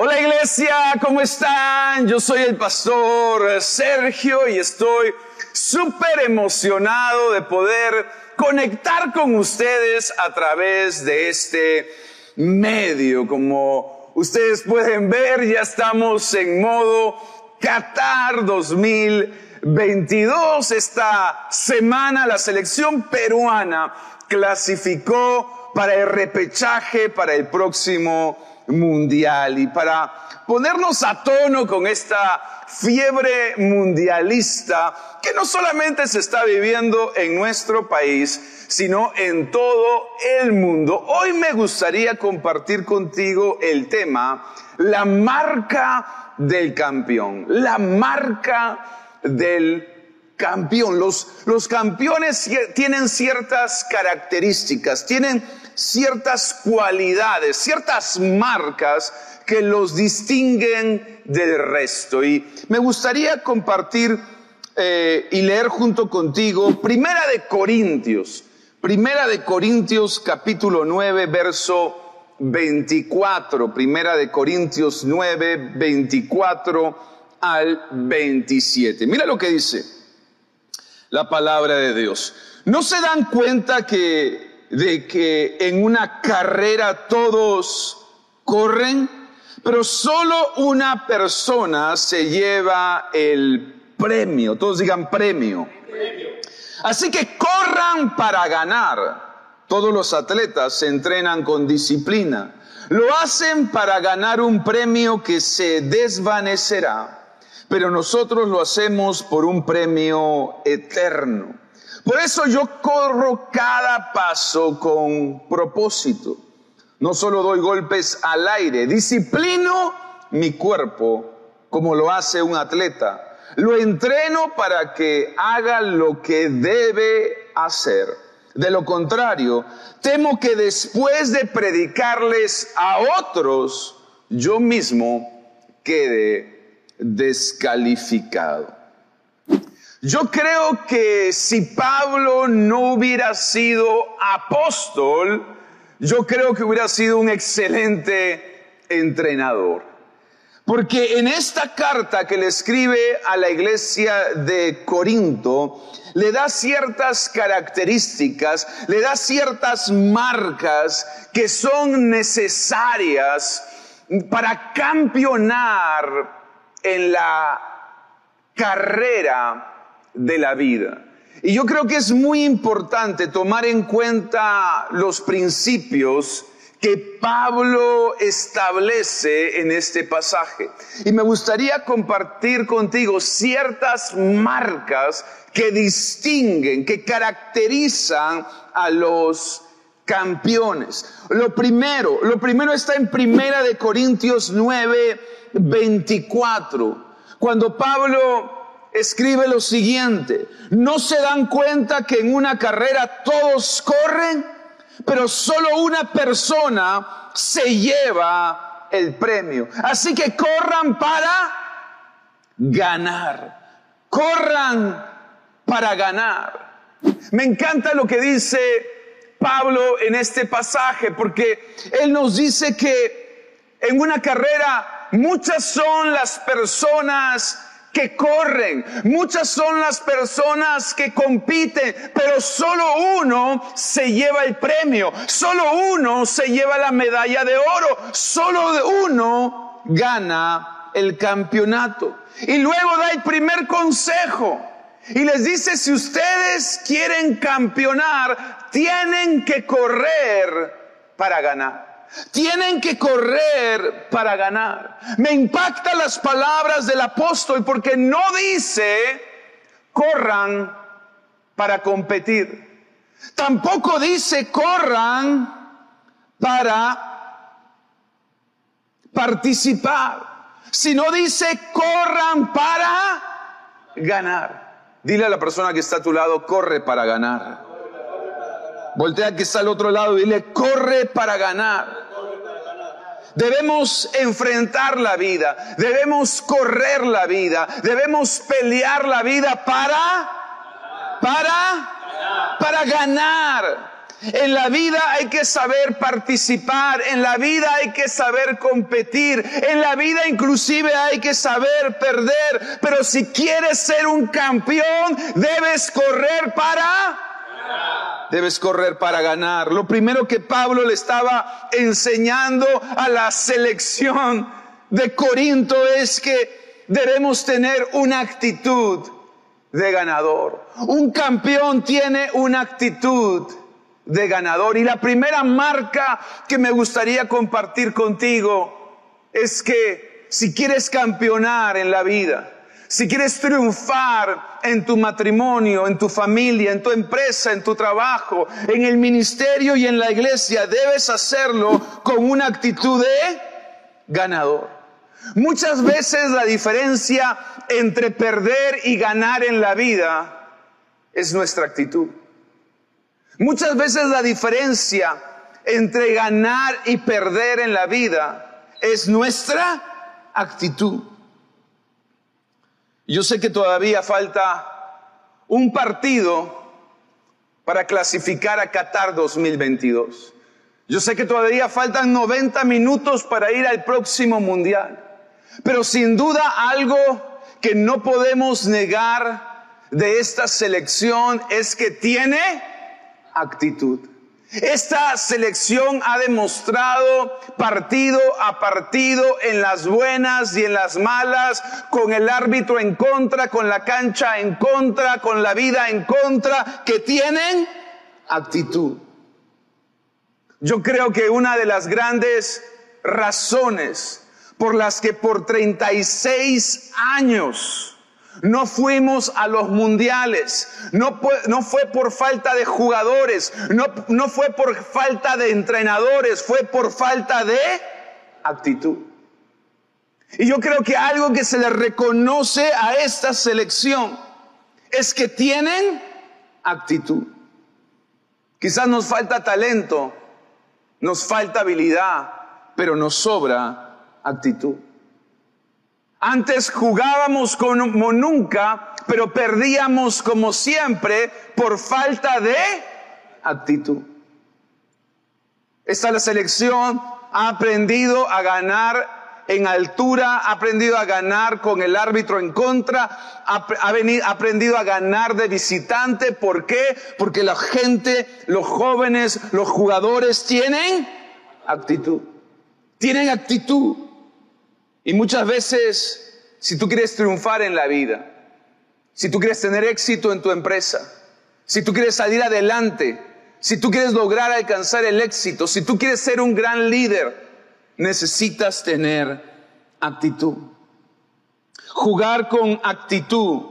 Hola iglesia, ¿cómo están? Yo soy el pastor Sergio y estoy súper emocionado de poder conectar con ustedes a través de este medio. Como ustedes pueden ver, ya estamos en modo Qatar 2022. Esta semana la selección peruana clasificó para el repechaje para el próximo mundial y para ponernos a tono con esta fiebre mundialista que no solamente se está viviendo en nuestro país, sino en todo el mundo. Hoy me gustaría compartir contigo el tema, la marca del campeón, la marca del campeón. Los, los campeones tienen ciertas características, tienen ciertas cualidades, ciertas marcas que los distinguen del resto. Y me gustaría compartir eh, y leer junto contigo Primera de Corintios, Primera de Corintios capítulo 9, verso 24, Primera de Corintios 9, 24 al 27. Mira lo que dice la palabra de Dios. ¿No se dan cuenta que de que en una carrera todos corren, pero solo una persona se lleva el premio. Todos digan premio. Así que corran para ganar. Todos los atletas se entrenan con disciplina. Lo hacen para ganar un premio que se desvanecerá, pero nosotros lo hacemos por un premio eterno. Por eso yo corro cada paso con propósito. No solo doy golpes al aire, disciplino mi cuerpo como lo hace un atleta. Lo entreno para que haga lo que debe hacer. De lo contrario, temo que después de predicarles a otros, yo mismo quede descalificado. Yo creo que si Pablo no hubiera sido apóstol, yo creo que hubiera sido un excelente entrenador. Porque en esta carta que le escribe a la iglesia de Corinto, le da ciertas características, le da ciertas marcas que son necesarias para campeonar en la carrera de la vida. Y yo creo que es muy importante tomar en cuenta los principios que Pablo establece en este pasaje. Y me gustaría compartir contigo ciertas marcas que distinguen, que caracterizan a los campeones. Lo primero, lo primero está en Primera de Corintios 9, 24. Cuando Pablo escribe lo siguiente, ¿no se dan cuenta que en una carrera todos corren, pero solo una persona se lleva el premio? Así que corran para ganar, corran para ganar. Me encanta lo que dice Pablo en este pasaje, porque él nos dice que en una carrera muchas son las personas que corren, muchas son las personas que compiten, pero solo uno se lleva el premio, solo uno se lleva la medalla de oro, solo uno gana el campeonato. Y luego da el primer consejo. Y les dice, si ustedes quieren campeonar, tienen que correr para ganar. Tienen que correr para ganar. Me impactan las palabras del apóstol porque no dice corran para competir. Tampoco dice corran para participar, sino dice corran para ganar. Dile a la persona que está a tu lado, corre para ganar. Voltea que está al otro lado y dile, corre para ganar. Debemos enfrentar la vida, debemos correr la vida, debemos pelear la vida para, para, para ganar. En la vida hay que saber participar, en la vida hay que saber competir, en la vida inclusive hay que saber perder, pero si quieres ser un campeón, debes correr para... Debes correr para ganar. Lo primero que Pablo le estaba enseñando a la selección de Corinto es que debemos tener una actitud de ganador. Un campeón tiene una actitud de ganador. Y la primera marca que me gustaría compartir contigo es que si quieres campeonar en la vida, si quieres triunfar en tu matrimonio, en tu familia, en tu empresa, en tu trabajo, en el ministerio y en la iglesia, debes hacerlo con una actitud de ganador. Muchas veces la diferencia entre perder y ganar en la vida es nuestra actitud. Muchas veces la diferencia entre ganar y perder en la vida es nuestra actitud. Yo sé que todavía falta un partido para clasificar a Qatar 2022. Yo sé que todavía faltan 90 minutos para ir al próximo mundial. Pero sin duda algo que no podemos negar de esta selección es que tiene actitud. Esta selección ha demostrado partido a partido en las buenas y en las malas, con el árbitro en contra, con la cancha en contra, con la vida en contra, que tienen actitud. Yo creo que una de las grandes razones por las que por 36 años no fuimos a los mundiales. No, fue por falta de jugadores. No, no fue por falta de entrenadores. Fue por falta de actitud. Y yo creo que algo que se le reconoce a esta selección es que tienen actitud. Quizás nos falta talento, nos falta habilidad, pero nos sobra actitud. Antes jugábamos como nunca, pero perdíamos como siempre por falta de actitud. Esta la selección ha aprendido a ganar en altura, ha aprendido a ganar con el árbitro en contra, ha, ha aprendido a ganar de visitante. ¿Por qué? Porque la gente, los jóvenes, los jugadores tienen actitud. Tienen actitud. Y muchas veces, si tú quieres triunfar en la vida, si tú quieres tener éxito en tu empresa, si tú quieres salir adelante, si tú quieres lograr alcanzar el éxito, si tú quieres ser un gran líder, necesitas tener actitud. Jugar con actitud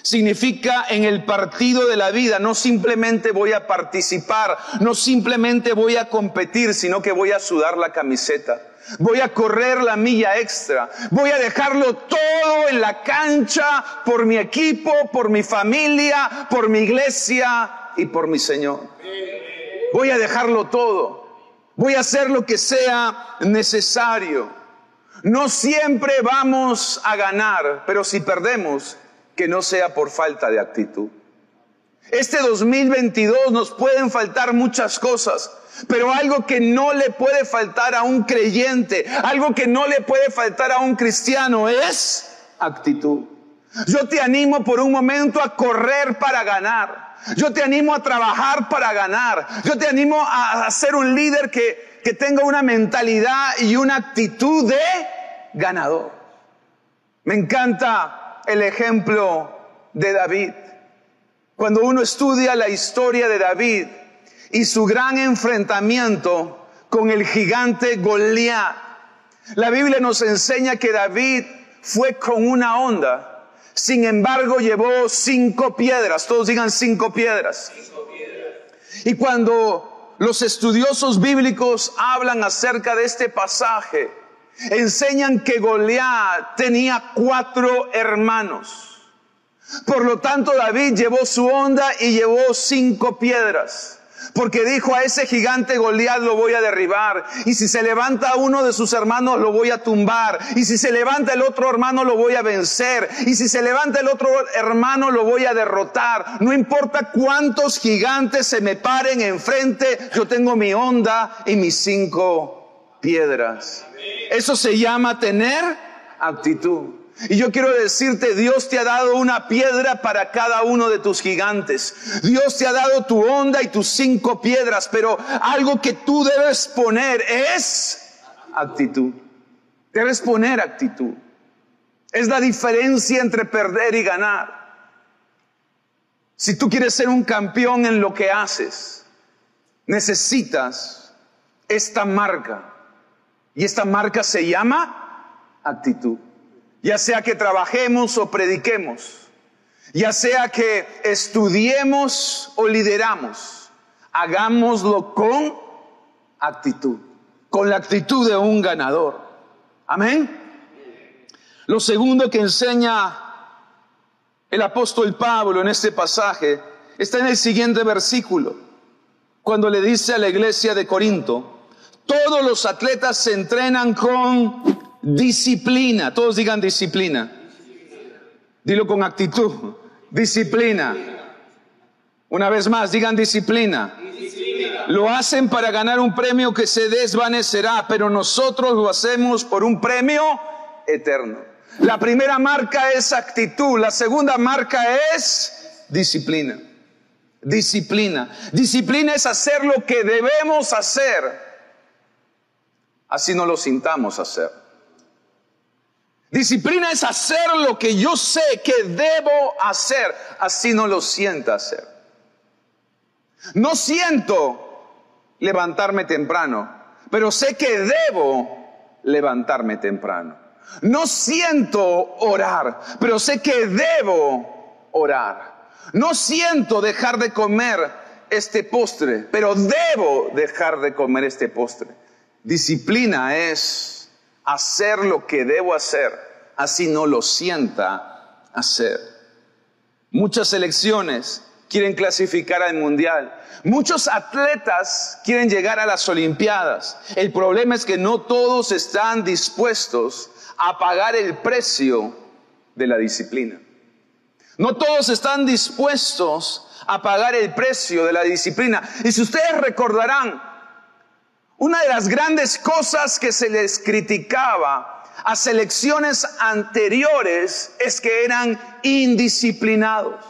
significa en el partido de la vida no simplemente voy a participar, no simplemente voy a competir, sino que voy a sudar la camiseta. Voy a correr la milla extra. Voy a dejarlo todo en la cancha por mi equipo, por mi familia, por mi iglesia y por mi Señor. Voy a dejarlo todo. Voy a hacer lo que sea necesario. No siempre vamos a ganar, pero si perdemos, que no sea por falta de actitud. Este 2022 nos pueden faltar muchas cosas, pero algo que no le puede faltar a un creyente, algo que no le puede faltar a un cristiano es actitud. Yo te animo por un momento a correr para ganar. Yo te animo a trabajar para ganar. Yo te animo a ser un líder que, que tenga una mentalidad y una actitud de ganador. Me encanta el ejemplo de David. Cuando uno estudia la historia de David, y su gran enfrentamiento con el gigante Goliat. La Biblia nos enseña que David fue con una onda, sin embargo llevó cinco piedras, todos digan cinco piedras. Y cuando los estudiosos bíblicos hablan acerca de este pasaje, enseñan que Goliat tenía cuatro hermanos. Por lo tanto, David llevó su onda y llevó cinco piedras. Porque dijo a ese gigante Goliat lo voy a derribar. Y si se levanta uno de sus hermanos lo voy a tumbar. Y si se levanta el otro hermano lo voy a vencer. Y si se levanta el otro hermano lo voy a derrotar. No importa cuántos gigantes se me paren enfrente, yo tengo mi onda y mis cinco piedras. Eso se llama tener actitud. Y yo quiero decirte, Dios te ha dado una piedra para cada uno de tus gigantes. Dios te ha dado tu onda y tus cinco piedras, pero algo que tú debes poner es actitud. Debes poner actitud. Es la diferencia entre perder y ganar. Si tú quieres ser un campeón en lo que haces, necesitas esta marca. Y esta marca se llama actitud ya sea que trabajemos o prediquemos, ya sea que estudiemos o lideramos, hagámoslo con actitud, con la actitud de un ganador. Amén. Lo segundo que enseña el apóstol Pablo en este pasaje está en el siguiente versículo, cuando le dice a la iglesia de Corinto, todos los atletas se entrenan con Disciplina. Todos digan disciplina. Dilo con actitud. Disciplina. Una vez más, digan disciplina. Lo hacen para ganar un premio que se desvanecerá, pero nosotros lo hacemos por un premio eterno. La primera marca es actitud, la segunda marca es disciplina. Disciplina. Disciplina es hacer lo que debemos hacer, así no lo sintamos hacer. Disciplina es hacer lo que yo sé que debo hacer, así no lo sienta hacer. No siento levantarme temprano, pero sé que debo levantarme temprano. No siento orar, pero sé que debo orar. No siento dejar de comer este postre, pero debo dejar de comer este postre. Disciplina es hacer lo que debo hacer, así no lo sienta hacer. Muchas selecciones quieren clasificar al mundial. Muchos atletas quieren llegar a las Olimpiadas. El problema es que no todos están dispuestos a pagar el precio de la disciplina. No todos están dispuestos a pagar el precio de la disciplina. Y si ustedes recordarán, una de las grandes cosas que se les criticaba a selecciones anteriores es que eran indisciplinados.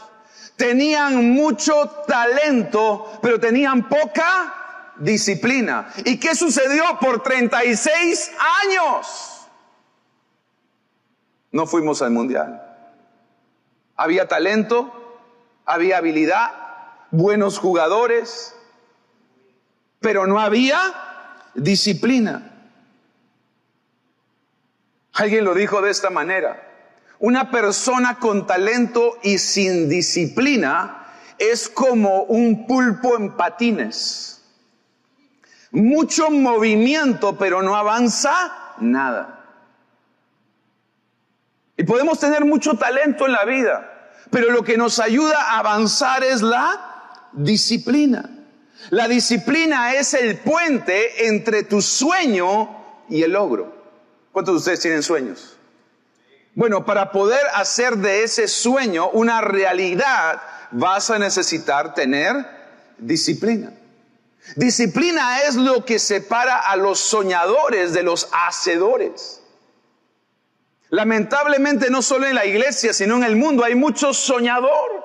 Tenían mucho talento, pero tenían poca disciplina. ¿Y qué sucedió por 36 años? No fuimos al mundial. Había talento, había habilidad, buenos jugadores, pero no había disciplina. Alguien lo dijo de esta manera. Una persona con talento y sin disciplina es como un pulpo en patines. Mucho movimiento, pero no avanza nada. Y podemos tener mucho talento en la vida, pero lo que nos ayuda a avanzar es la disciplina. La disciplina es el puente entre tu sueño y el logro. ¿Cuántos de ustedes tienen sueños? Bueno, para poder hacer de ese sueño una realidad, vas a necesitar tener disciplina. Disciplina es lo que separa a los soñadores de los hacedores. Lamentablemente no solo en la iglesia, sino en el mundo hay muchos soñador,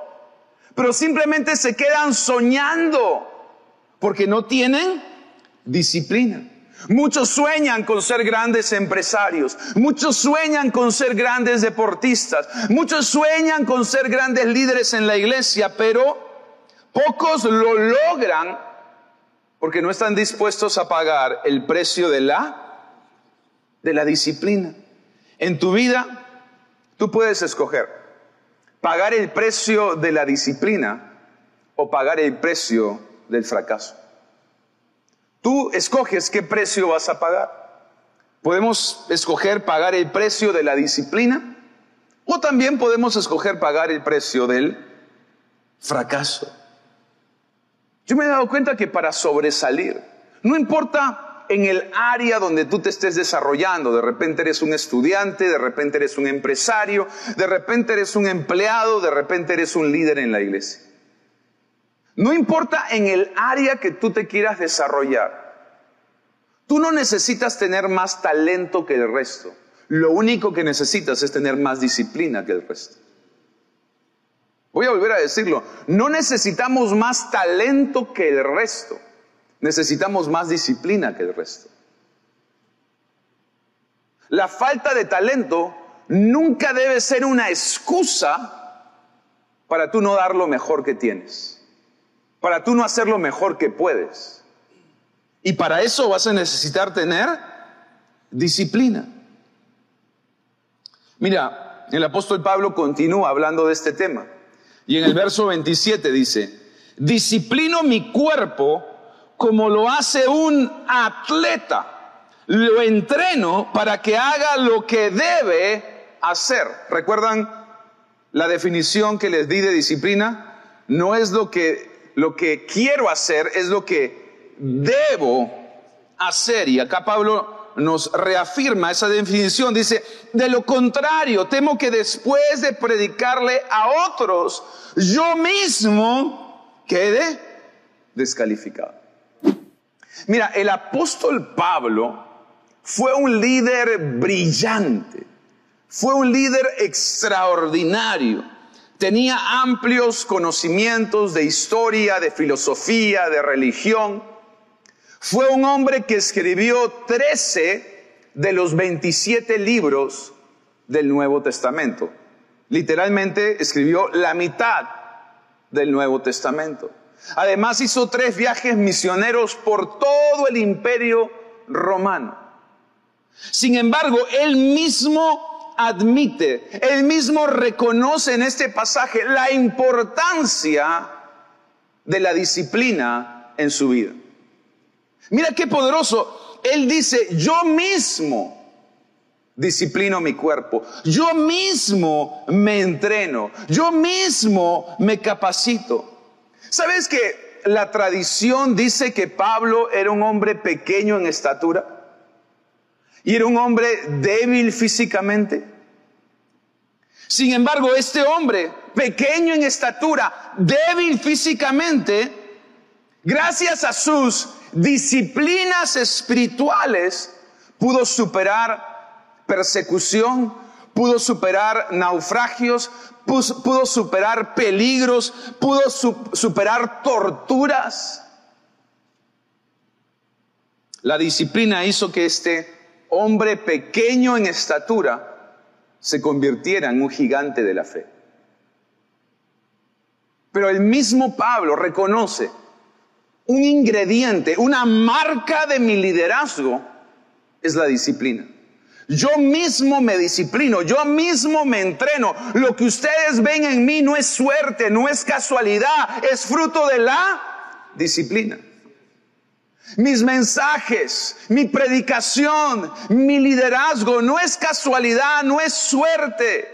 pero simplemente se quedan soñando porque no tienen disciplina. Muchos sueñan con ser grandes empresarios, muchos sueñan con ser grandes deportistas, muchos sueñan con ser grandes líderes en la iglesia, pero pocos lo logran porque no están dispuestos a pagar el precio de la de la disciplina. En tu vida tú puedes escoger pagar el precio de la disciplina o pagar el precio del fracaso. Tú escoges qué precio vas a pagar. Podemos escoger pagar el precio de la disciplina o también podemos escoger pagar el precio del fracaso. Yo me he dado cuenta que para sobresalir, no importa en el área donde tú te estés desarrollando, de repente eres un estudiante, de repente eres un empresario, de repente eres un empleado, de repente eres un líder en la iglesia. No importa en el área que tú te quieras desarrollar, tú no necesitas tener más talento que el resto. Lo único que necesitas es tener más disciplina que el resto. Voy a volver a decirlo, no necesitamos más talento que el resto, necesitamos más disciplina que el resto. La falta de talento nunca debe ser una excusa para tú no dar lo mejor que tienes, para tú no hacer lo mejor que puedes. Y para eso vas a necesitar tener disciplina. Mira, el apóstol Pablo continúa hablando de este tema. Y en el verso 27 dice, disciplino mi cuerpo como lo hace un atleta. Lo entreno para que haga lo que debe hacer. ¿Recuerdan la definición que les di de disciplina? No es lo que, lo que quiero hacer, es lo que debo hacer. Y acá Pablo nos reafirma esa definición. Dice, de lo contrario, temo que después de predicarle a otros, yo mismo quede descalificado. Mira, el apóstol Pablo fue un líder brillante, fue un líder extraordinario. Tenía amplios conocimientos de historia, de filosofía, de religión fue un hombre que escribió 13 de los 27 libros del Nuevo Testamento. Literalmente escribió la mitad del Nuevo Testamento. Además hizo tres viajes misioneros por todo el imperio romano. Sin embargo, él mismo admite, él mismo reconoce en este pasaje la importancia de la disciplina en su vida. Mira qué poderoso. Él dice, yo mismo disciplino mi cuerpo, yo mismo me entreno, yo mismo me capacito. ¿Sabes que la tradición dice que Pablo era un hombre pequeño en estatura? Y era un hombre débil físicamente. Sin embargo, este hombre, pequeño en estatura, débil físicamente, gracias a sus disciplinas espirituales, pudo superar persecución, pudo superar naufragios, pudo superar peligros, pudo superar torturas. La disciplina hizo que este hombre pequeño en estatura se convirtiera en un gigante de la fe. Pero el mismo Pablo reconoce un ingrediente, una marca de mi liderazgo es la disciplina. Yo mismo me disciplino, yo mismo me entreno. Lo que ustedes ven en mí no es suerte, no es casualidad, es fruto de la disciplina. Mis mensajes, mi predicación, mi liderazgo no es casualidad, no es suerte.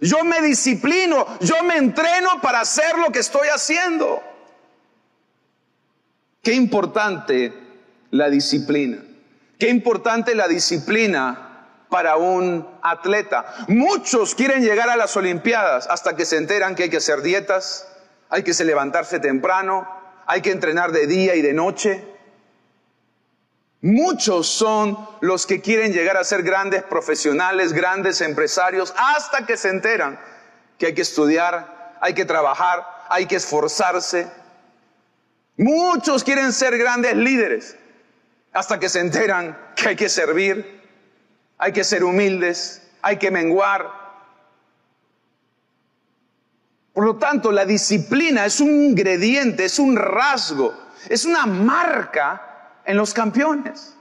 Yo me disciplino, yo me entreno para hacer lo que estoy haciendo. Qué importante la disciplina. Qué importante la disciplina para un atleta. Muchos quieren llegar a las Olimpiadas hasta que se enteran que hay que hacer dietas, hay que levantarse temprano, hay que entrenar de día y de noche. Muchos son los que quieren llegar a ser grandes profesionales, grandes empresarios, hasta que se enteran que hay que estudiar, hay que trabajar, hay que esforzarse. Muchos quieren ser grandes líderes hasta que se enteran que hay que servir, hay que ser humildes, hay que menguar. Por lo tanto, la disciplina es un ingrediente, es un rasgo, es una marca en los campeones.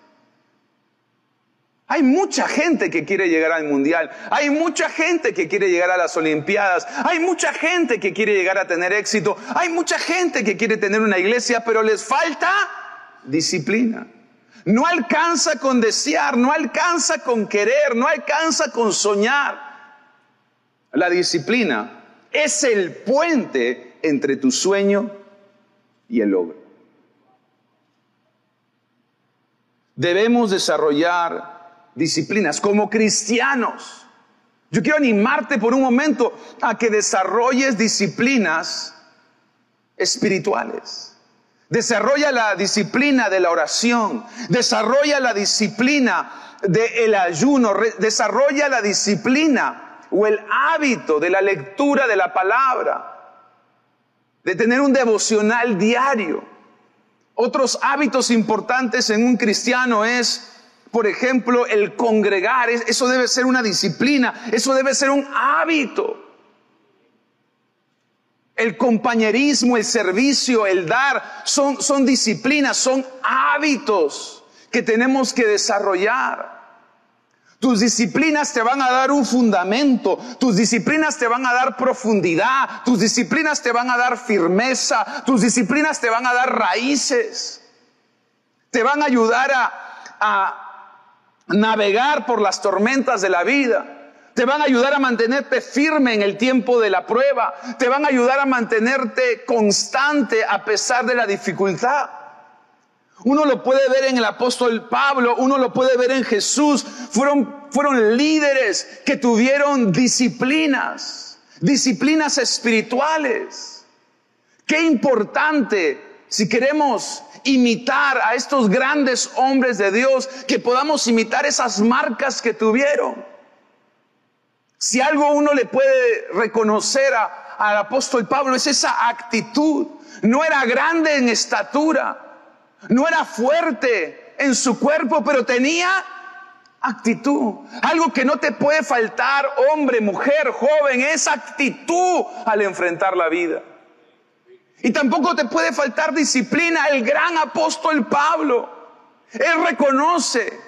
Hay mucha gente que quiere llegar al mundial, hay mucha gente que quiere llegar a las olimpiadas, hay mucha gente que quiere llegar a tener éxito, hay mucha gente que quiere tener una iglesia, pero les falta disciplina. No alcanza con desear, no alcanza con querer, no alcanza con soñar. La disciplina es el puente entre tu sueño y el logro. Debemos desarrollar disciplinas como cristianos. Yo quiero animarte por un momento a que desarrolles disciplinas espirituales. Desarrolla la disciplina de la oración, desarrolla la disciplina del ayuno, desarrolla la disciplina o el hábito de la lectura de la palabra, de tener un devocional diario. Otros hábitos importantes en un cristiano es, por ejemplo, el congregar. Eso debe ser una disciplina, eso debe ser un hábito. El compañerismo, el servicio, el dar, son, son disciplinas, son hábitos que tenemos que desarrollar. Tus disciplinas te van a dar un fundamento, tus disciplinas te van a dar profundidad, tus disciplinas te van a dar firmeza, tus disciplinas te van a dar raíces, te van a ayudar a, a navegar por las tormentas de la vida. Te van a ayudar a mantenerte firme en el tiempo de la prueba. Te van a ayudar a mantenerte constante a pesar de la dificultad. Uno lo puede ver en el apóstol Pablo, uno lo puede ver en Jesús. Fueron, fueron líderes que tuvieron disciplinas, disciplinas espirituales. Qué importante si queremos imitar a estos grandes hombres de Dios, que podamos imitar esas marcas que tuvieron. Si algo uno le puede reconocer al apóstol Pablo es esa actitud. No era grande en estatura, no era fuerte en su cuerpo, pero tenía actitud. Algo que no te puede faltar, hombre, mujer, joven, es actitud al enfrentar la vida. Y tampoco te puede faltar disciplina. El gran apóstol Pablo, él reconoce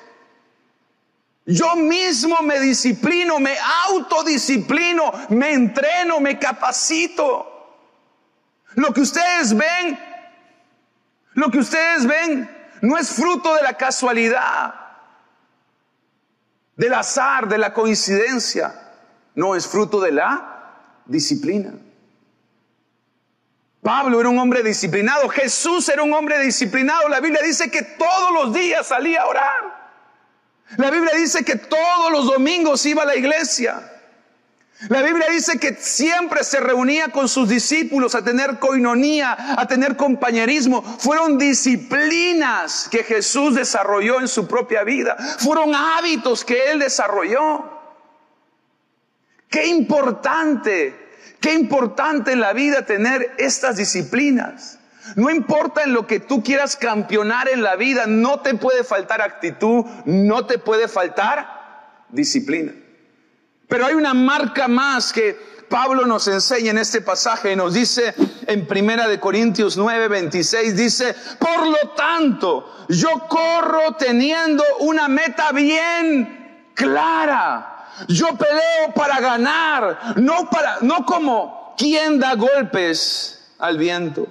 yo mismo me disciplino, me autodisciplino, me entreno, me capacito. Lo que ustedes ven, lo que ustedes ven no es fruto de la casualidad, del azar, de la coincidencia. No, es fruto de la disciplina. Pablo era un hombre disciplinado, Jesús era un hombre disciplinado. La Biblia dice que todos los días salía a orar. La Biblia dice que todos los domingos iba a la iglesia. La Biblia dice que siempre se reunía con sus discípulos a tener coinonía, a tener compañerismo. Fueron disciplinas que Jesús desarrolló en su propia vida. Fueron hábitos que Él desarrolló. Qué importante, qué importante en la vida tener estas disciplinas. No importa en lo que tú quieras campeonar en la vida, no te puede faltar actitud, no te puede faltar disciplina. Pero hay una marca más que Pablo nos enseña en este pasaje y nos dice en Primera de Corintios 9, 26, dice, por lo tanto, yo corro teniendo una meta bien clara. Yo peleo para ganar, no para, no como quien da golpes al viento.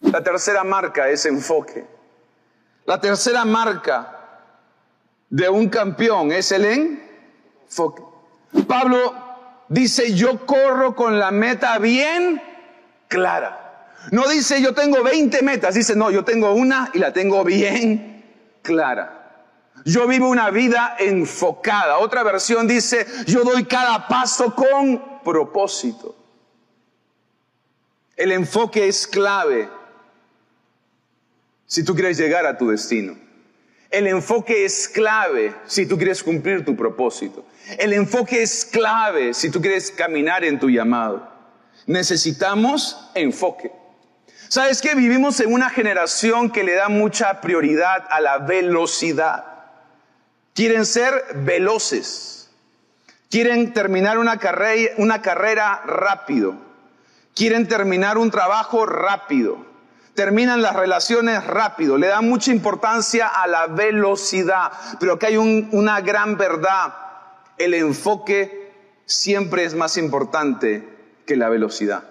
La tercera marca es enfoque. La tercera marca de un campeón es el enfoque. Pablo dice, yo corro con la meta bien clara. No dice, yo tengo 20 metas, dice, no, yo tengo una y la tengo bien clara. Yo vivo una vida enfocada. Otra versión dice, yo doy cada paso con propósito. El enfoque es clave si tú quieres llegar a tu destino. El enfoque es clave si tú quieres cumplir tu propósito. El enfoque es clave si tú quieres caminar en tu llamado. Necesitamos enfoque. ¿Sabes qué? Vivimos en una generación que le da mucha prioridad a la velocidad. Quieren ser veloces. Quieren terminar una una carrera rápido. Quieren terminar un trabajo rápido terminan las relaciones rápido, le dan mucha importancia a la velocidad, pero que hay una gran verdad, el enfoque siempre es más importante que la velocidad.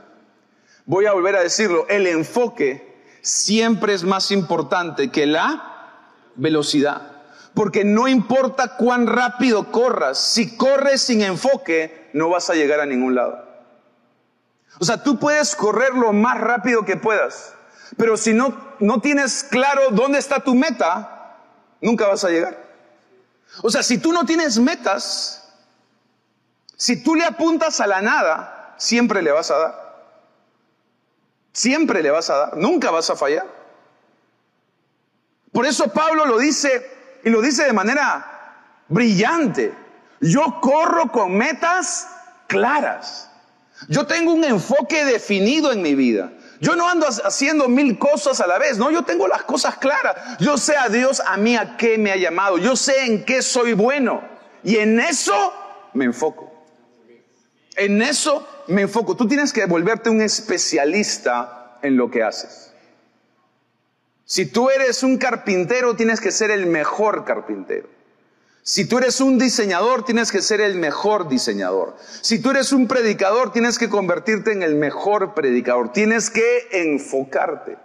Voy a volver a decirlo, el enfoque siempre es más importante que la velocidad. Porque no importa cuán rápido corras, si corres sin enfoque, no vas a llegar a ningún lado. O sea, tú puedes correr lo más rápido que puedas, pero si no, no tienes claro dónde está tu meta, nunca vas a llegar. O sea, si tú no tienes metas, si tú le apuntas a la nada, siempre le vas a dar. Siempre le vas a dar, nunca vas a fallar. Por eso Pablo lo dice y lo dice de manera brillante. Yo corro con metas claras. Yo tengo un enfoque definido en mi vida. Yo no ando haciendo mil cosas a la vez, no, yo tengo las cosas claras. Yo sé a Dios a mí a qué me ha llamado, yo sé en qué soy bueno y en eso me enfoco. En eso me enfoco. Tú tienes que volverte un especialista en lo que haces. Si tú eres un carpintero, tienes que ser el mejor carpintero. Si tú eres un diseñador, tienes que ser el mejor diseñador. Si tú eres un predicador, tienes que convertirte en el mejor predicador. Tienes que enfocarte.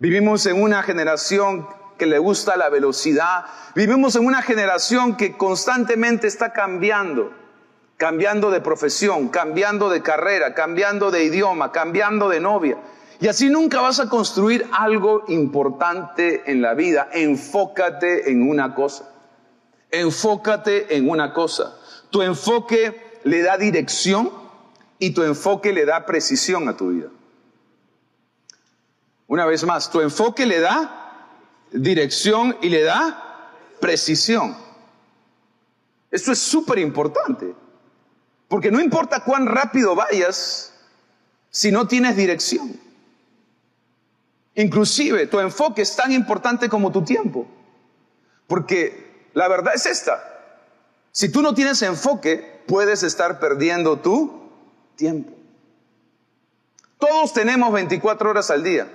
Vivimos en una generación que le gusta la velocidad. Vivimos en una generación que constantemente está cambiando. Cambiando de profesión, cambiando de carrera, cambiando de idioma, cambiando de novia. Y así nunca vas a construir algo importante en la vida. Enfócate en una cosa. Enfócate en una cosa. Tu enfoque le da dirección y tu enfoque le da precisión a tu vida. Una vez más, tu enfoque le da dirección y le da precisión. Esto es súper importante, porque no importa cuán rápido vayas si no tienes dirección. Inclusive tu enfoque es tan importante como tu tiempo, porque la verdad es esta. Si tú no tienes enfoque, puedes estar perdiendo tu tiempo. Todos tenemos 24 horas al día.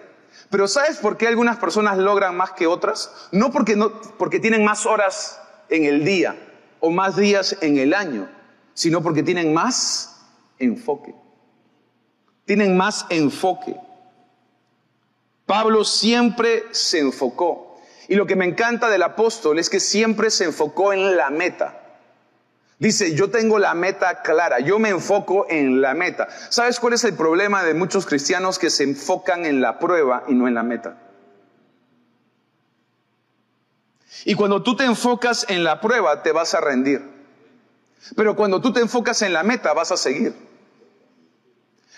Pero ¿sabes por qué algunas personas logran más que otras? No porque, no, porque tienen más horas en el día o más días en el año, sino porque tienen más enfoque. Tienen más enfoque. Pablo siempre se enfocó. Y lo que me encanta del apóstol es que siempre se enfocó en la meta. Dice, yo tengo la meta clara, yo me enfoco en la meta. ¿Sabes cuál es el problema de muchos cristianos que se enfocan en la prueba y no en la meta? Y cuando tú te enfocas en la prueba, te vas a rendir. Pero cuando tú te enfocas en la meta, vas a seguir.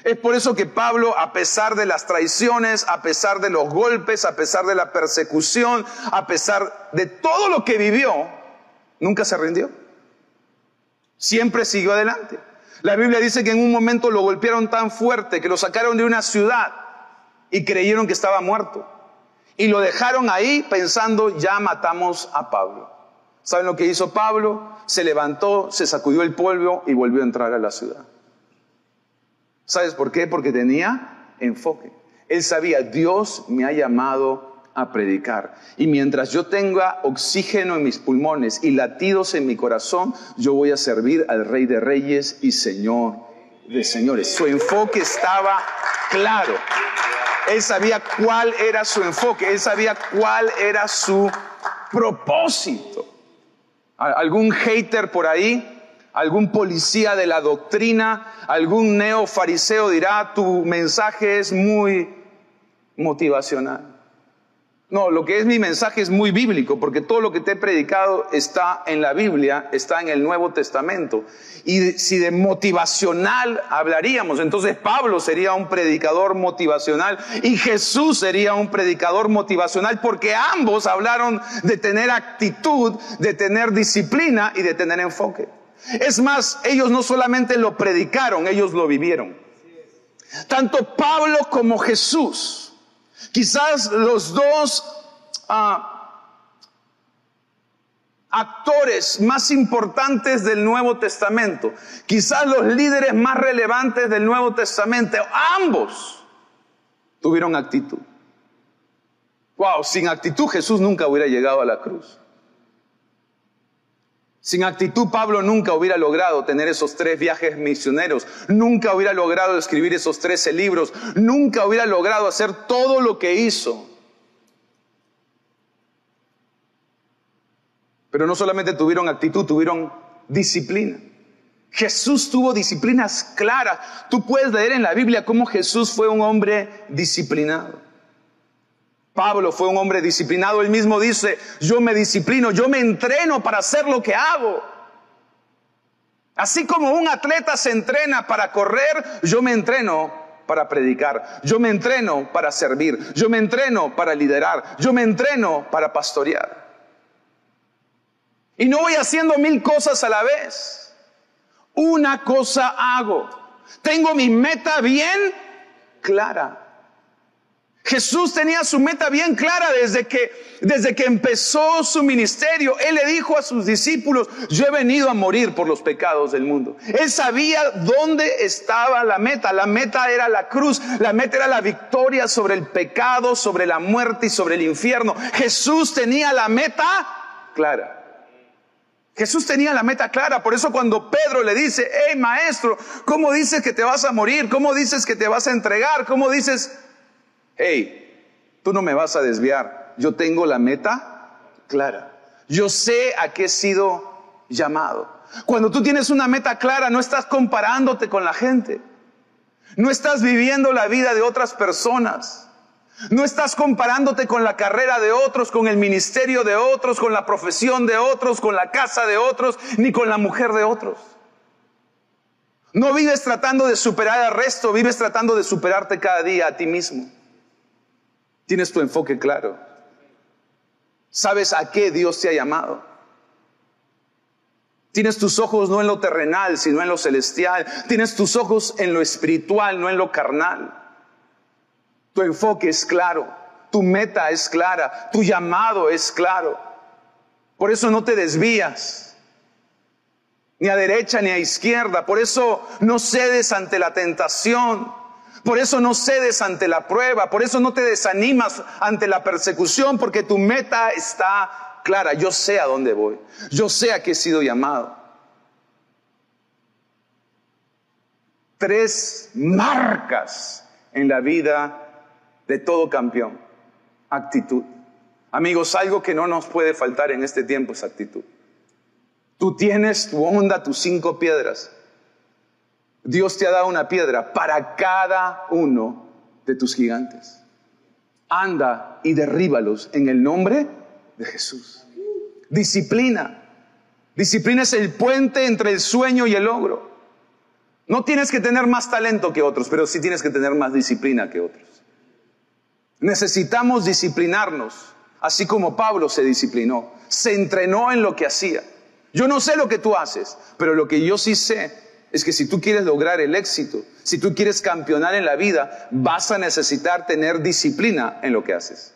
Es por eso que Pablo, a pesar de las traiciones, a pesar de los golpes, a pesar de la persecución, a pesar de todo lo que vivió, nunca se rindió. Siempre siguió adelante. La Biblia dice que en un momento lo golpearon tan fuerte que lo sacaron de una ciudad y creyeron que estaba muerto. Y lo dejaron ahí pensando, ya matamos a Pablo. ¿Saben lo que hizo Pablo? Se levantó, se sacudió el polvo y volvió a entrar a la ciudad. ¿Sabes por qué? Porque tenía enfoque. Él sabía, Dios me ha llamado a predicar. Y mientras yo tenga oxígeno en mis pulmones y latidos en mi corazón, yo voy a servir al Rey de Reyes y Señor de Señores. Su enfoque estaba claro. Él sabía cuál era su enfoque, él sabía cuál era su propósito. ¿Algún hater por ahí? Algún policía de la doctrina, algún neofariseo dirá, tu mensaje es muy motivacional. No, lo que es mi mensaje es muy bíblico, porque todo lo que te he predicado está en la Biblia, está en el Nuevo Testamento. Y si de motivacional hablaríamos, entonces Pablo sería un predicador motivacional y Jesús sería un predicador motivacional, porque ambos hablaron de tener actitud, de tener disciplina y de tener enfoque. Es más, ellos no solamente lo predicaron, ellos lo vivieron. Tanto Pablo como Jesús, quizás los dos ah, actores más importantes del Nuevo Testamento, quizás los líderes más relevantes del Nuevo Testamento, ambos tuvieron actitud. Wow, sin actitud Jesús nunca hubiera llegado a la cruz. Sin actitud Pablo nunca hubiera logrado tener esos tres viajes misioneros, nunca hubiera logrado escribir esos trece libros, nunca hubiera logrado hacer todo lo que hizo. Pero no solamente tuvieron actitud, tuvieron disciplina. Jesús tuvo disciplinas claras. Tú puedes leer en la Biblia cómo Jesús fue un hombre disciplinado. Pablo fue un hombre disciplinado. Él mismo dice, yo me disciplino, yo me entreno para hacer lo que hago. Así como un atleta se entrena para correr, yo me entreno para predicar, yo me entreno para servir, yo me entreno para liderar, yo me entreno para pastorear. Y no voy haciendo mil cosas a la vez una cosa hago. Tengo mi meta bien clara. Jesús tenía su meta bien clara desde que, desde que empezó su ministerio. Él le dijo a sus discípulos, yo he venido a morir por los pecados del mundo. Él sabía dónde estaba la meta. La meta era la cruz. La meta era la victoria sobre el pecado, sobre la muerte y sobre el infierno. Jesús tenía la meta clara. Jesús tenía la meta clara, por eso cuando Pedro le dice, hey maestro, ¿cómo dices que te vas a morir? ¿Cómo dices que te vas a entregar? ¿Cómo dices, hey, tú no me vas a desviar? Yo tengo la meta clara. Yo sé a qué he sido llamado. Cuando tú tienes una meta clara, no estás comparándote con la gente. No estás viviendo la vida de otras personas. No estás comparándote con la carrera de otros, con el ministerio de otros, con la profesión de otros, con la casa de otros, ni con la mujer de otros. No vives tratando de superar al resto, vives tratando de superarte cada día a ti mismo. Tienes tu enfoque claro. Sabes a qué Dios te ha llamado. Tienes tus ojos no en lo terrenal, sino en lo celestial. Tienes tus ojos en lo espiritual, no en lo carnal. Tu enfoque es claro, tu meta es clara, tu llamado es claro. Por eso no te desvías, ni a derecha ni a izquierda. Por eso no cedes ante la tentación. Por eso no cedes ante la prueba. Por eso no te desanimas ante la persecución, porque tu meta está clara. Yo sé a dónde voy. Yo sé a qué he sido llamado. Tres marcas en la vida de todo campeón. Actitud. Amigos, algo que no nos puede faltar en este tiempo es actitud. Tú tienes tu onda, tus cinco piedras. Dios te ha dado una piedra para cada uno de tus gigantes. Anda y derríbalos en el nombre de Jesús. Disciplina. Disciplina es el puente entre el sueño y el logro. No tienes que tener más talento que otros, pero sí tienes que tener más disciplina que otros. Necesitamos disciplinarnos, así como Pablo se disciplinó, se entrenó en lo que hacía. Yo no sé lo que tú haces, pero lo que yo sí sé es que si tú quieres lograr el éxito, si tú quieres campeonar en la vida, vas a necesitar tener disciplina en lo que haces.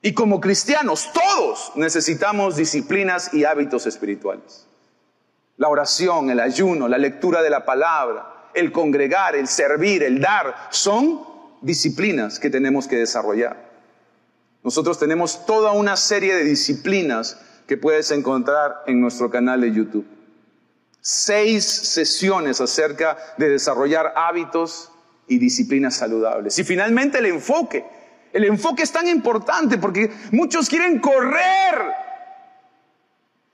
Y como cristianos, todos necesitamos disciplinas y hábitos espirituales. La oración, el ayuno, la lectura de la palabra, el congregar, el servir, el dar, son disciplinas que tenemos que desarrollar. Nosotros tenemos toda una serie de disciplinas que puedes encontrar en nuestro canal de YouTube. Seis sesiones acerca de desarrollar hábitos y disciplinas saludables. Y finalmente el enfoque. El enfoque es tan importante porque muchos quieren correr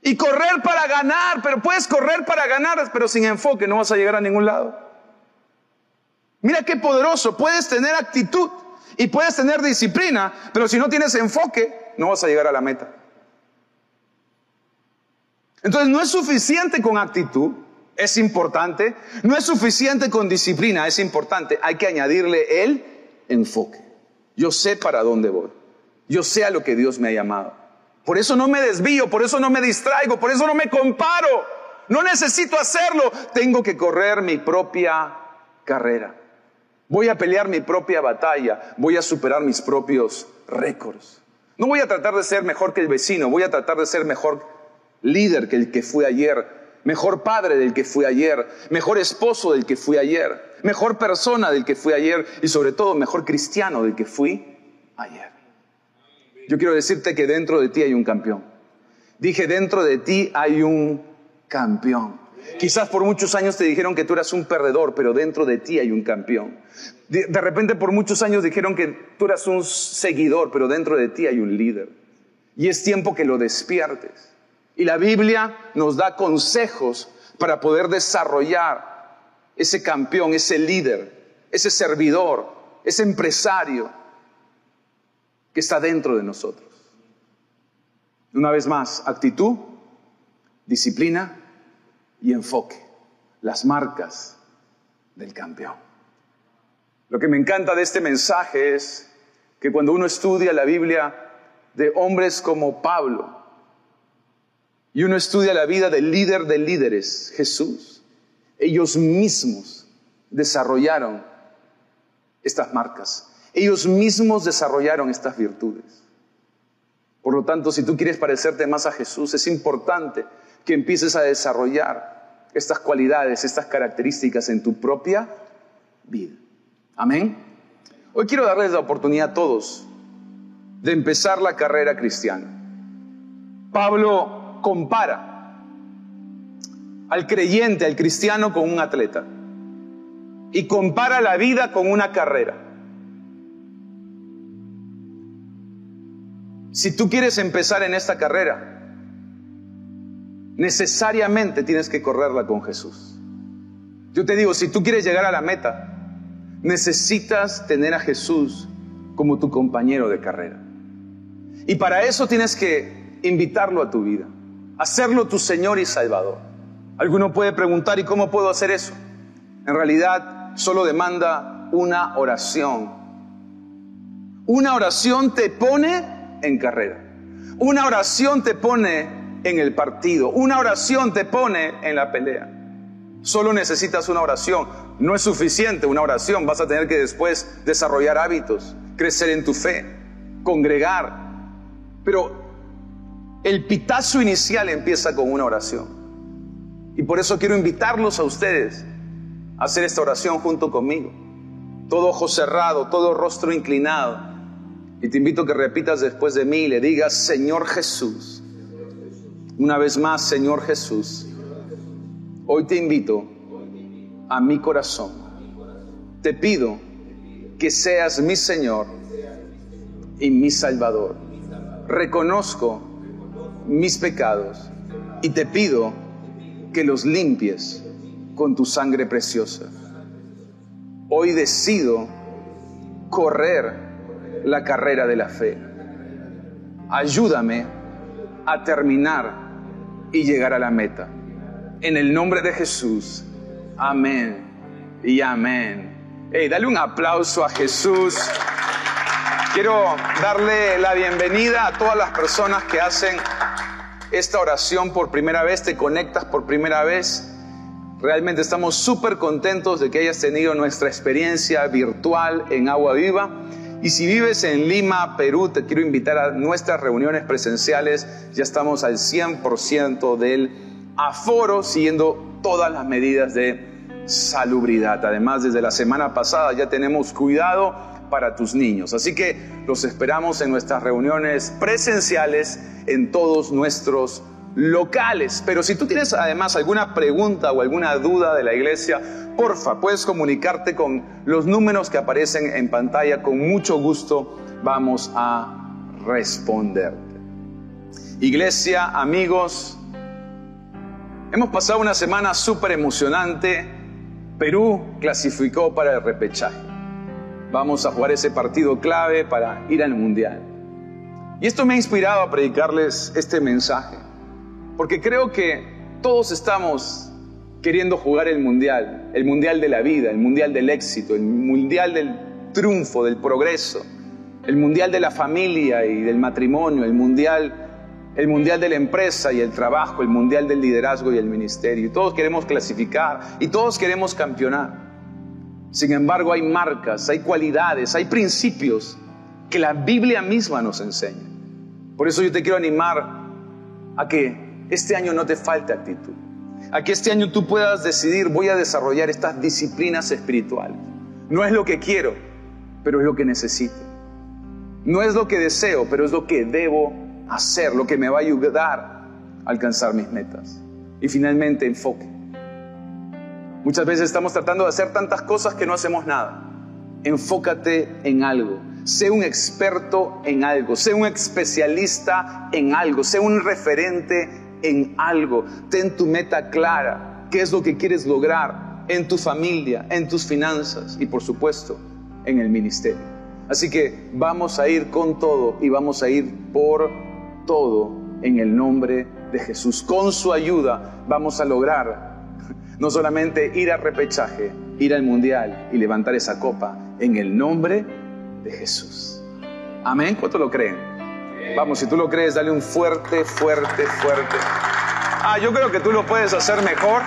y correr para ganar, pero puedes correr para ganar, pero sin enfoque no vas a llegar a ningún lado. Mira qué poderoso. Puedes tener actitud y puedes tener disciplina, pero si no tienes enfoque, no vas a llegar a la meta. Entonces no es suficiente con actitud, es importante. No es suficiente con disciplina, es importante. Hay que añadirle el enfoque. Yo sé para dónde voy. Yo sé a lo que Dios me ha llamado. Por eso no me desvío, por eso no me distraigo, por eso no me comparo. No necesito hacerlo. Tengo que correr mi propia carrera. Voy a pelear mi propia batalla, voy a superar mis propios récords. No voy a tratar de ser mejor que el vecino, voy a tratar de ser mejor líder que el que fui ayer, mejor padre del que fui ayer, mejor esposo del que fui ayer, mejor persona del que fui ayer y sobre todo mejor cristiano del que fui ayer. Yo quiero decirte que dentro de ti hay un campeón. Dije, dentro de ti hay un campeón. Quizás por muchos años te dijeron que tú eras un perdedor, pero dentro de ti hay un campeón. De, repente por muchos años dijeron que tú eras un seguidor, pero dentro de ti hay un líder. Y es tiempo que lo despiertes. Y la Biblia nos da consejos para poder desarrollar ese campeón, ese líder, ese servidor, ese empresario que está dentro de nosotros. Una vez más, actitud, disciplina y enfoque, las marcas del campeón. Lo que me encanta de este mensaje es que cuando uno estudia la Biblia de hombres como Pablo y uno estudia la vida del líder de líderes, Jesús, ellos mismos desarrollaron estas marcas, ellos mismos desarrollaron estas virtudes. Por lo tanto, si tú quieres parecerte más a Jesús, es importante que empieces a desarrollar estas cualidades, estas características en tu propia vida. Amén. Hoy quiero darles la oportunidad a todos de empezar la carrera cristiana. Pablo compara al creyente, al cristiano, con un atleta. Y compara la vida con una carrera. Si tú quieres empezar en esta carrera, necesariamente tienes que correrla con Jesús. Yo te digo, si tú quieres llegar a la meta, necesitas tener a Jesús como tu compañero de carrera. Y para eso tienes que invitarlo a tu vida, hacerlo tu Señor y Salvador. Alguno puede preguntar, ¿y cómo puedo hacer eso? En realidad solo demanda una oración. Una oración te pone en carrera. Una oración te pone en el partido. Una oración te pone en la pelea. Solo necesitas una oración. No es suficiente una oración. Vas a tener que después desarrollar hábitos, crecer en tu fe, congregar. Pero el pitazo inicial empieza con una oración. Y por eso quiero invitarlos a ustedes a hacer esta oración junto conmigo. Todo ojo cerrado, todo rostro inclinado. Y te invito a que repitas después de mí y le digas, Señor Jesús. Una vez más, Señor Jesús Hoy te invito a mi corazón. Te pido que seas mi Señor y mi Salvador. Reconozco mis pecados y te pido que los limpies con tu sangre preciosa. Hoy decido correr la carrera de la fe. Ayúdame a terminar y llegar a la meta. En el nombre de Jesús. Amén y amén. Hey, dale un aplauso a Jesús. Quiero darle la bienvenida a todas las personas que hacen esta oración por primera vez, te conectas por primera vez. Realmente estamos súper contentos de que hayas tenido nuestra experiencia virtual en Agua Viva. Y si vives en Lima, Perú, te quiero invitar a nuestras reuniones presenciales. Ya estamos al 100% del aforo siguiendo todas las medidas de salubridad. Además, desde la semana pasada ya tenemos cuidado para tus niños. Así que los esperamos en nuestras reuniones presenciales en todos nuestros locales. Pero si tú tienes además alguna pregunta o alguna duda de la iglesia, porfa, puedes comunicarte con los números que aparecen en pantalla. Con mucho gusto vamos a responderte. Iglesia, amigos, Hemos pasado una semana súper emocionante. Perú clasificó para el repechaje. Vamos a jugar ese partido clave para ir al Mundial. Y esto me ha inspirado a predicarles este mensaje, porque creo que todos estamos queriendo jugar el Mundial, el Mundial de la vida, el Mundial del éxito, el Mundial del triunfo, del progreso, el Mundial de la familia y del matrimonio, el Mundial el mundial de la empresa y el trabajo, el mundial del liderazgo y el ministerio. todos queremos clasificar y todos queremos campeonar. Sin embargo, hay marcas, hay cualidades, hay principios que la Biblia misma nos enseña. Por eso yo te quiero animar a que este año no te falte actitud. A que este año tú puedas decidir, voy a desarrollar estas disciplinas espirituales. No es lo que quiero, pero es lo que necesito. No es lo que deseo, pero es lo que debo hacer, lo que me va a ayudar a alcanzar mis metas. Y finalmente, enfoque. Muchas veces estamos tratando de hacer tantas cosas que no hacemos nada. Enfócate en algo. Sé un experto en algo. Sé un especialista en algo. Sé un referente en algo. Ten tu meta clara qué es lo que quieres lograr en tu familia, en tus finanzas y por supuesto en el ministerio. Así que vamos a ir con todo y vamos a ir por todo en el nombre de Jesús. Con su ayuda vamos a lograr no solamente ir al repechaje, ir al mundial y levantar esa copa en el nombre de Jesús. Amén. ¿Cuánto lo creen? Vamos, si tú lo crees, dale un fuerte, fuerte, fuerte. Ah, yo creo que tú lo puedes hacer mejor.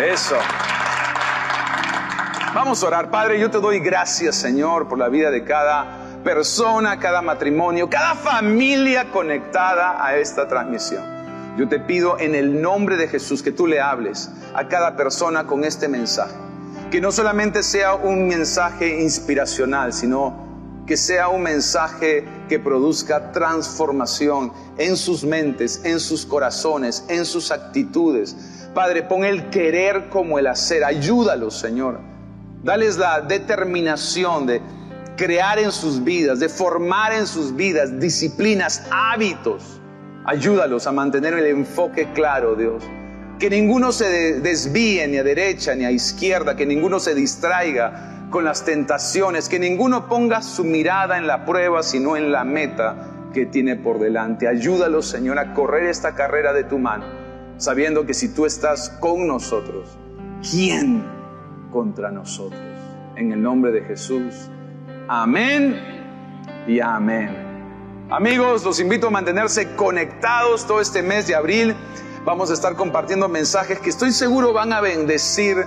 Eso. Vamos a orar. Padre, yo te doy gracias, Señor, por la vida de cada persona, cada matrimonio, cada familia conectada a esta transmisión. Yo te pido en el nombre de Jesús que tú le hables a cada persona con este mensaje. Que no solamente sea un mensaje inspiracional, sino que sea un mensaje que produzca transformación en sus mentes, en sus corazones, en sus actitudes. Padre, pon el querer como el hacer. Ayúdalos, Señor. Dales la determinación de crear en sus vidas, de formar en sus vidas disciplinas, hábitos. Ayúdalos a mantener el enfoque claro, Dios. Que ninguno se desvíe ni a derecha ni a izquierda, que ninguno se distraiga con las tentaciones, que ninguno ponga su mirada en la prueba, sino en la meta que tiene por delante. Ayúdalos, Señor, a correr esta carrera de tu mano, sabiendo que si tú estás con nosotros, ¿quién contra nosotros? En el nombre de Jesús. Amén y amén. Amigos, los invito a mantenerse conectados todo este mes de abril. Vamos a estar compartiendo mensajes que estoy seguro van a bendecir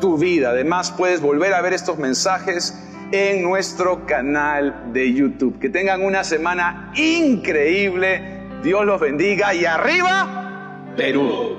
tu vida. Además, puedes volver a ver estos mensajes en nuestro canal de YouTube. Que tengan una semana increíble. Dios los bendiga y arriba, Perú.